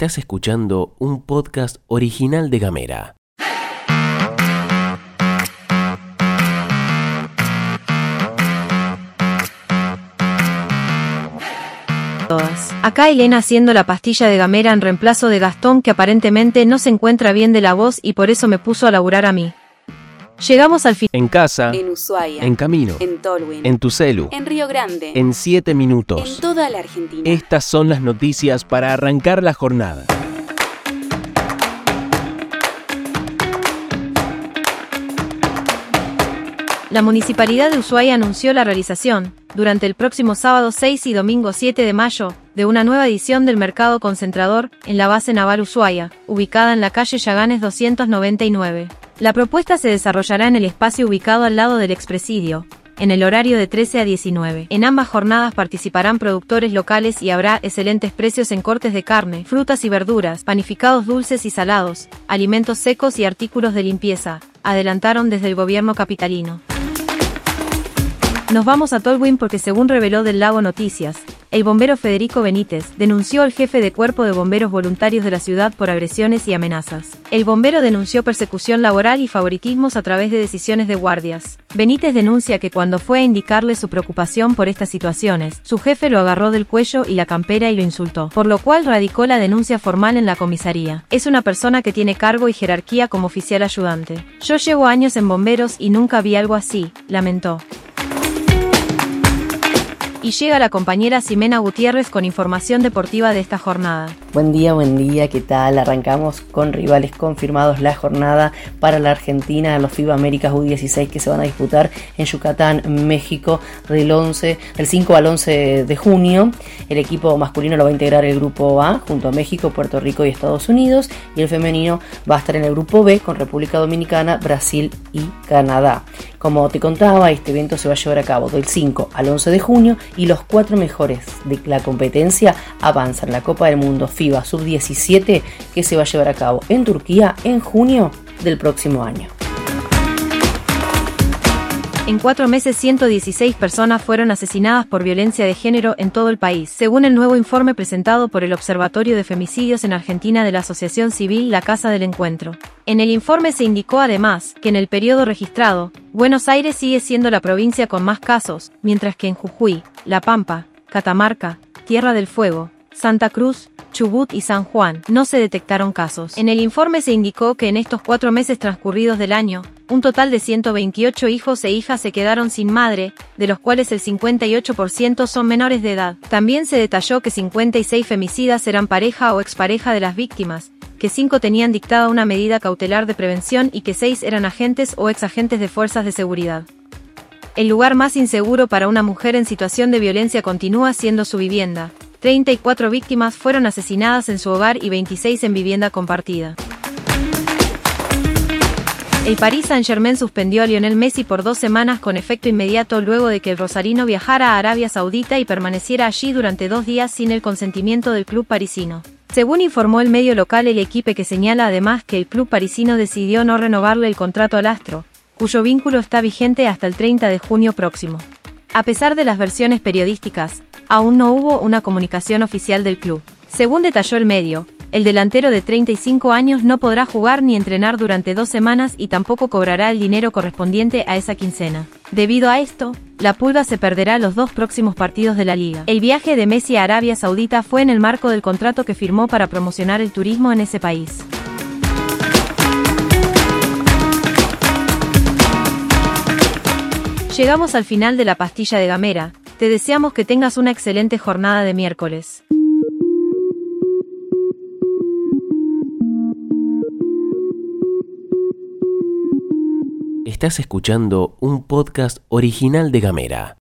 Estás escuchando un podcast original de Gamera. Acá Elena haciendo la pastilla de Gamera en reemplazo de Gastón que aparentemente no se encuentra bien de la voz y por eso me puso a laburar a mí. Llegamos al final. En casa, En Ushuaia. en camino, En Tolwyn. en tu celu, en Río Grande. en 7 en minutos. toda la Argentina. Estas son las noticias para arrancar la jornada. La Municipalidad de Ushuaia anunció la realización, durante el próximo sábado 6 y domingo 7 de mayo, de una nueva edición del Mercado Concentrador en la base naval Ushuaia, ubicada en la calle Yaganes 299. La propuesta se desarrollará en el espacio ubicado al lado del expresidio, en el horario de 13 a 19. En ambas jornadas participarán productores locales y habrá excelentes precios en cortes de carne, frutas y verduras, panificados dulces y salados, alimentos secos y artículos de limpieza, adelantaron desde el gobierno capitalino. Nos vamos a Tolwyn porque según reveló del Lago Noticias, el bombero Federico Benítez denunció al jefe de cuerpo de bomberos voluntarios de la ciudad por agresiones y amenazas. El bombero denunció persecución laboral y favoritismos a través de decisiones de guardias. Benítez denuncia que cuando fue a indicarle su preocupación por estas situaciones, su jefe lo agarró del cuello y la campera y lo insultó, por lo cual radicó la denuncia formal en la comisaría. Es una persona que tiene cargo y jerarquía como oficial ayudante. Yo llevo años en bomberos y nunca vi algo así, lamentó. Y llega la compañera Ximena Gutiérrez con información deportiva de esta jornada. Buen día, buen día, ¿qué tal? Arrancamos con rivales confirmados la jornada para la Argentina, los FIBA Américas U16 que se van a disputar en Yucatán, México, del 11, del 5 al 11 de junio. El equipo masculino lo va a integrar el grupo A junto a México, Puerto Rico y Estados Unidos y el femenino va a estar en el grupo B con República Dominicana, Brasil y Canadá. Como te contaba, este evento se va a llevar a cabo del 5 al 11 de junio y los cuatro mejores de la competencia avanzan la Copa del Mundo FIBA Sub-17 que se va a llevar a cabo en Turquía en junio del próximo año. En cuatro meses 116 personas fueron asesinadas por violencia de género en todo el país, según el nuevo informe presentado por el Observatorio de Femicidios en Argentina de la Asociación Civil La Casa del Encuentro. En el informe se indicó además que en el periodo registrado, Buenos Aires sigue siendo la provincia con más casos, mientras que en Jujuy, La Pampa, Catamarca, Tierra del Fuego, Santa Cruz, Chubut y San Juan no se detectaron casos. En el informe se indicó que en estos cuatro meses transcurridos del año, un total de 128 hijos e hijas se quedaron sin madre, de los cuales el 58% son menores de edad. También se detalló que 56 femicidas eran pareja o expareja de las víctimas, que 5 tenían dictada una medida cautelar de prevención y que 6 eran agentes o exagentes de fuerzas de seguridad. El lugar más inseguro para una mujer en situación de violencia continúa siendo su vivienda. 34 víctimas fueron asesinadas en su hogar y 26 en vivienda compartida. El Paris Saint-Germain suspendió a Lionel Messi por dos semanas con efecto inmediato luego de que el rosarino viajara a Arabia Saudita y permaneciera allí durante dos días sin el consentimiento del club parisino. Según informó el medio local El Equipe que señala además que el club parisino decidió no renovarle el contrato al astro, cuyo vínculo está vigente hasta el 30 de junio próximo. A pesar de las versiones periodísticas, aún no hubo una comunicación oficial del club. Según detalló el medio, el delantero de 35 años no podrá jugar ni entrenar durante dos semanas y tampoco cobrará el dinero correspondiente a esa quincena. Debido a esto, la Pulga se perderá los dos próximos partidos de la liga. El viaje de Messi a Arabia Saudita fue en el marco del contrato que firmó para promocionar el turismo en ese país. Llegamos al final de la pastilla de Gamera. Te deseamos que tengas una excelente jornada de miércoles. Estás escuchando un podcast original de Gamera.